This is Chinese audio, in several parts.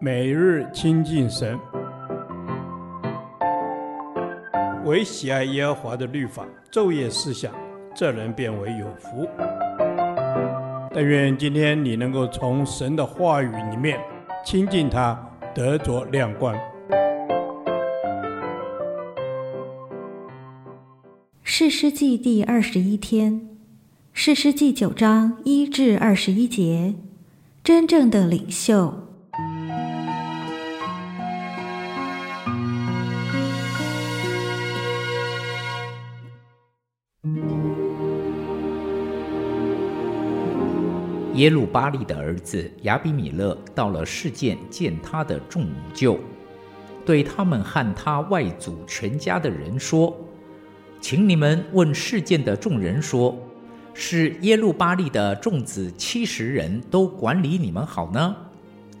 每日亲近神，唯喜爱耶和华的律法，昼夜思想，这人便为有福。但愿今天你能够从神的话语里面亲近他，得着亮光。士师记第二十一天，士师记九章一至二十一节，真正的领袖。耶路巴利的儿子亚比米勒到了示剑见他的众母舅，对他们和他外祖全家的人说：“请你们问示剑的众人说，是耶路巴利的众子七十人都管理你们好呢，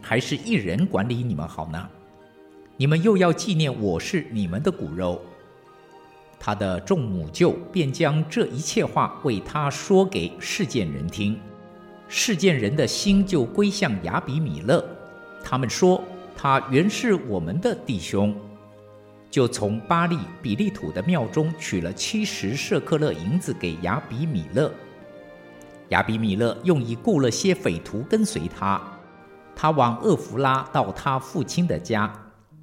还是一人管理你们好呢？你们又要纪念我是你们的骨肉。”他的众母舅便将这一切话为他说给示剑人听。事件人的心就归向雅比米勒，他们说他原是我们的弟兄，就从巴利比利土的庙中取了七十舍克勒银子给雅比米勒。雅比米勒用以雇了些匪徒跟随他，他往厄弗拉到他父亲的家，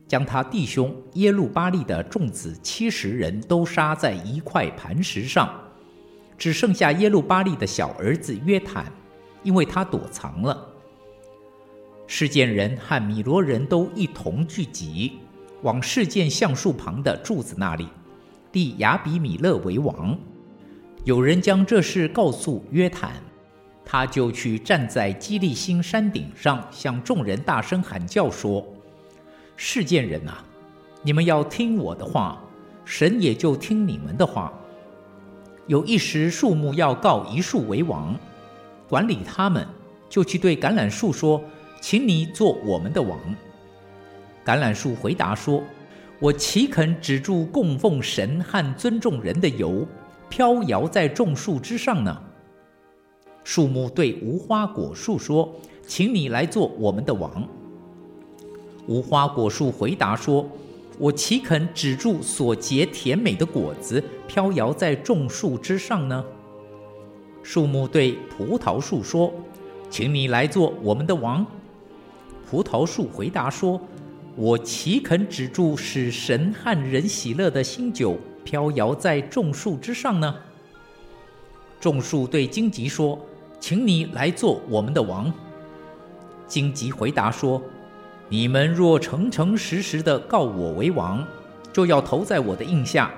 将他弟兄耶路巴力的众子七十人都杀在一块磐石上，只剩下耶路巴力的小儿子约坦。因为他躲藏了，事件人和米罗人都一同聚集，往事件橡树旁的柱子那里，立亚比米勒为王。有人将这事告诉约坦，他就去站在基利心山顶上，向众人大声喊叫说：“事件人啊，你们要听我的话，神也就听你们的话。有一时树木要告一树为王。”管理他们，就去对橄榄树说：“请你做我们的王。”橄榄树回答说：“我岂肯止住供奉神和尊重人的油，飘摇在众树之上呢？”树木对无花果树说：“请你来做我们的王。”无花果树回答说：“我岂肯止住所结甜美的果子，飘摇在众树之上呢？”树木对葡萄树说：“请你来做我们的王。”葡萄树回答说：“我岂肯止住使神和人喜乐的新酒，飘摇在众树之上呢？”众树对荆棘说：“请你来做我们的王。”荆棘回答说：“你们若诚诚实实的告我为王，就要投在我的印下；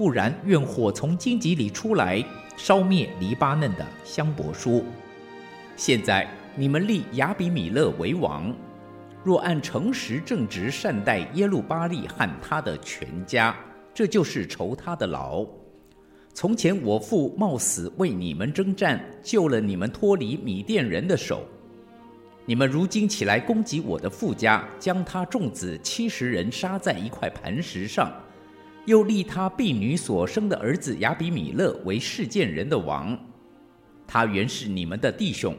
不然，愿火从荆棘里出来。”烧灭黎巴嫩的香柏树。现在你们立亚比米勒为王，若按诚实正直善待耶路巴力和他的全家，这就是酬他的劳。从前我父冒死为你们征战，救了你们脱离米甸人的手。你们如今起来攻击我的父家，将他众子七十人杀在一块磐石上。又立他婢女所生的儿子亚比米勒为示剑人的王，他原是你们的弟兄。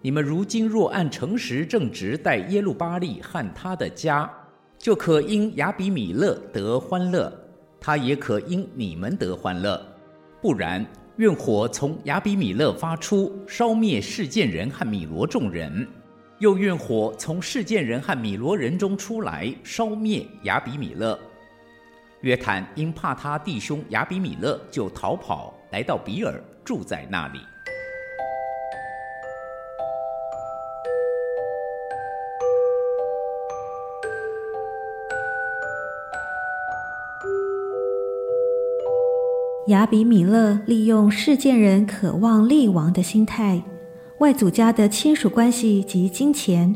你们如今若按诚实正直待耶路巴力和他的家，就可因亚比米勒得欢乐，他也可因你们得欢乐。不然，愿火从亚比米勒发出，烧灭示剑人和米罗众人；又愿火从示剑人和米罗人中出来，烧灭亚比米勒。约坦因怕他弟兄亚比米勒，就逃跑，来到比尔，住在那里。亚比米勒利用示剑人渴望立王的心态，外祖家的亲属关系及金钱，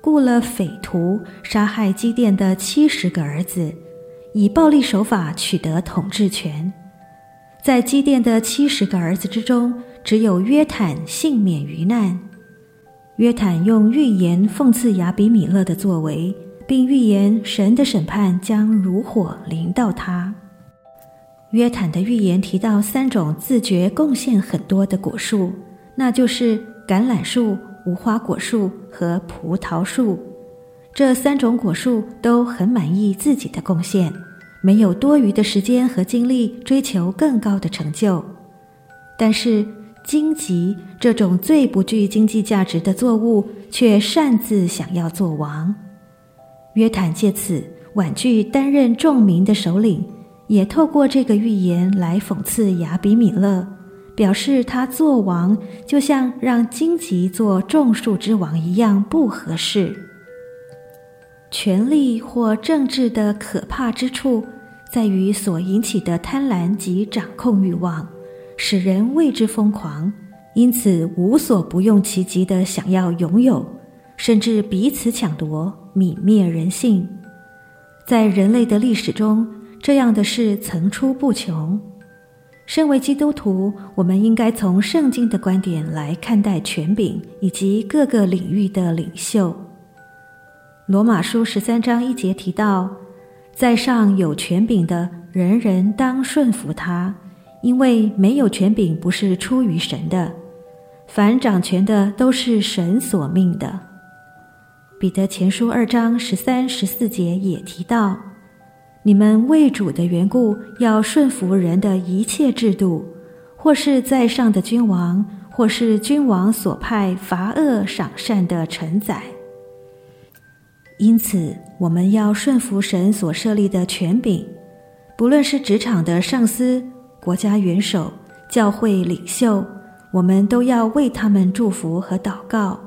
雇了匪徒杀害基甸的七十个儿子。以暴力手法取得统治权，在基甸的七十个儿子之中，只有约坦幸免于难。约坦用预言讽刺亚比米勒的作为，并预言神的审判将如火临到他。约坦的预言提到三种自觉贡献很多的果树，那就是橄榄树、无花果树和葡萄树。这三种果树都很满意自己的贡献，没有多余的时间和精力追求更高的成就。但是荆棘这种最不具经济价值的作物，却擅自想要做王。约坦借此婉拒担任众民的首领，也透过这个寓言来讽刺亚比米勒，表示他做王就像让荆棘做种树之王一样不合适。权力或政治的可怕之处，在于所引起的贪婪及掌控欲望，使人为之疯狂，因此无所不用其极地想要拥有，甚至彼此抢夺。泯灭人性，在人类的历史中，这样的事层出不穷。身为基督徒，我们应该从圣经的观点来看待权柄以及各个领域的领袖。罗马书十三章一节提到，在上有权柄的，人人当顺服他，因为没有权柄不是出于神的，凡掌权的都是神所命的。彼得前书二章十三、十四节也提到：“你们为主的缘故，要顺服人的一切制度，或是在上的君王，或是君王所派罚恶赏善的臣宰。”因此，我们要顺服神所设立的权柄，不论是职场的上司、国家元首、教会领袖，我们都要为他们祝福和祷告。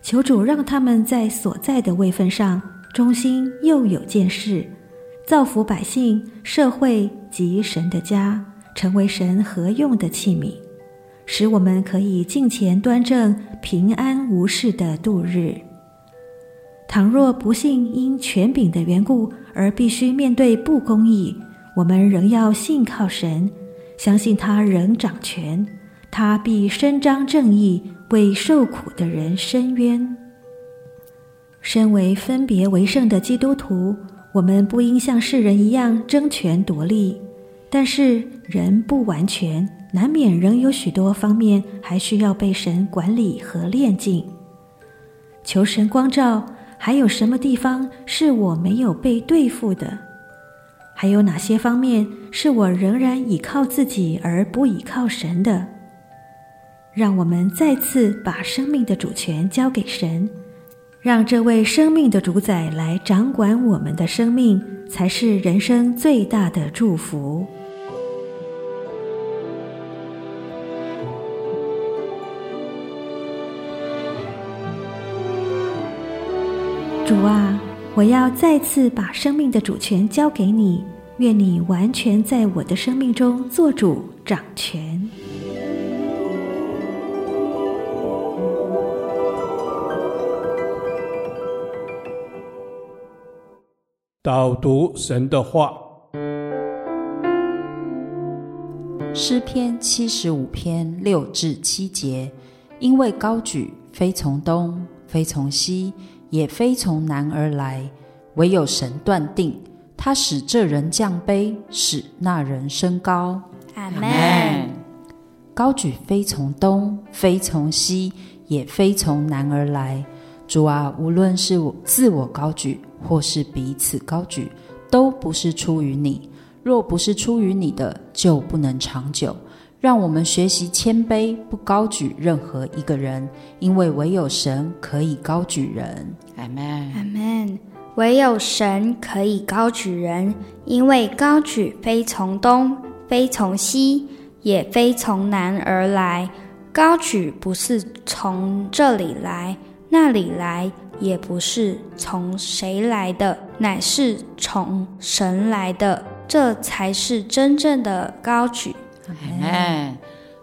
求主让他们在所在的位分上忠心又有见识，造福百姓、社会及神的家，成为神合用的器皿，使我们可以敬虔端正、平安无事的度日。倘若不幸因权柄的缘故而必须面对不公义，我们仍要信靠神，相信他仍掌权，他必伸张正义。为受苦的人伸冤。身为分别为圣的基督徒，我们不应像世人一样争权夺利。但是人不完全，难免仍有许多方面还需要被神管理和炼净。求神光照，还有什么地方是我没有被对付的？还有哪些方面是我仍然倚靠自己而不倚靠神的？让我们再次把生命的主权交给神，让这位生命的主宰来掌管我们的生命，才是人生最大的祝福。主啊，我要再次把生命的主权交给你，愿你完全在我的生命中做主掌权。导读神的话，诗篇七十五篇六至七节，因为高举非从东，非从西，也非从南而来，唯有神断定，他使这人降卑，使那人升高。阿门。高举非从东，非从西，也非从南而来。主啊，无论是我自我高举，或是彼此高举，都不是出于你。若不是出于你的，就不能长久。让我们学习谦卑，不高举任何一个人，因为唯有神可以高举人。阿门。阿门。唯有神可以高举人，因为高举非从东，非从西，也非从南而来。高举不是从这里来，那里来。也不是从谁来的，乃是从神来的，这才是真正的高举。哎，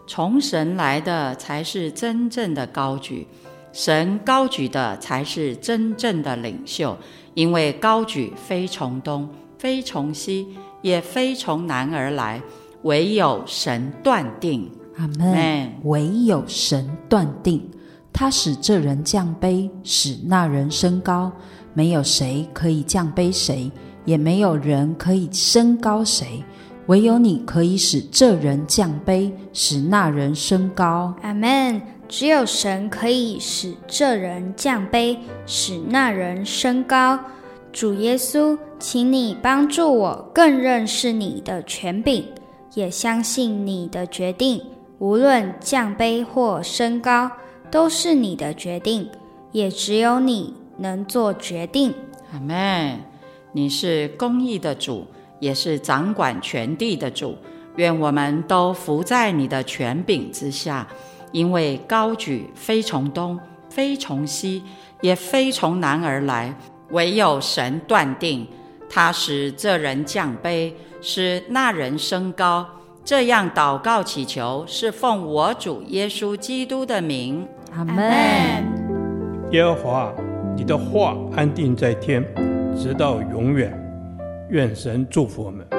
从神来的才是真正的高举，神高举的才是真正的领袖。因为高举非从东，非从西，也非从南而来，唯有神断定。阿门。唯有神断定。他使这人降卑，使那人升高。没有谁可以降卑谁，也没有人可以升高谁。唯有你可以使这人降卑，使那人升高。阿门。只有神可以使这人降卑，使那人升高。主耶稣，请你帮助我更认识你的权柄，也相信你的决定。无论降卑或升高，都是你的决定，也只有你能做决定。阿门。你是公义的主，也是掌管全地的主。愿我们都伏在你的权柄之下，因为高举非从东，非从西，也非从南而来，唯有神断定。他使这人降卑，使那人升高。这样祷告祈求，是奉我主耶稣基督的名。阿门。耶和华，你的话安定在天，直到永远。愿神祝福我们。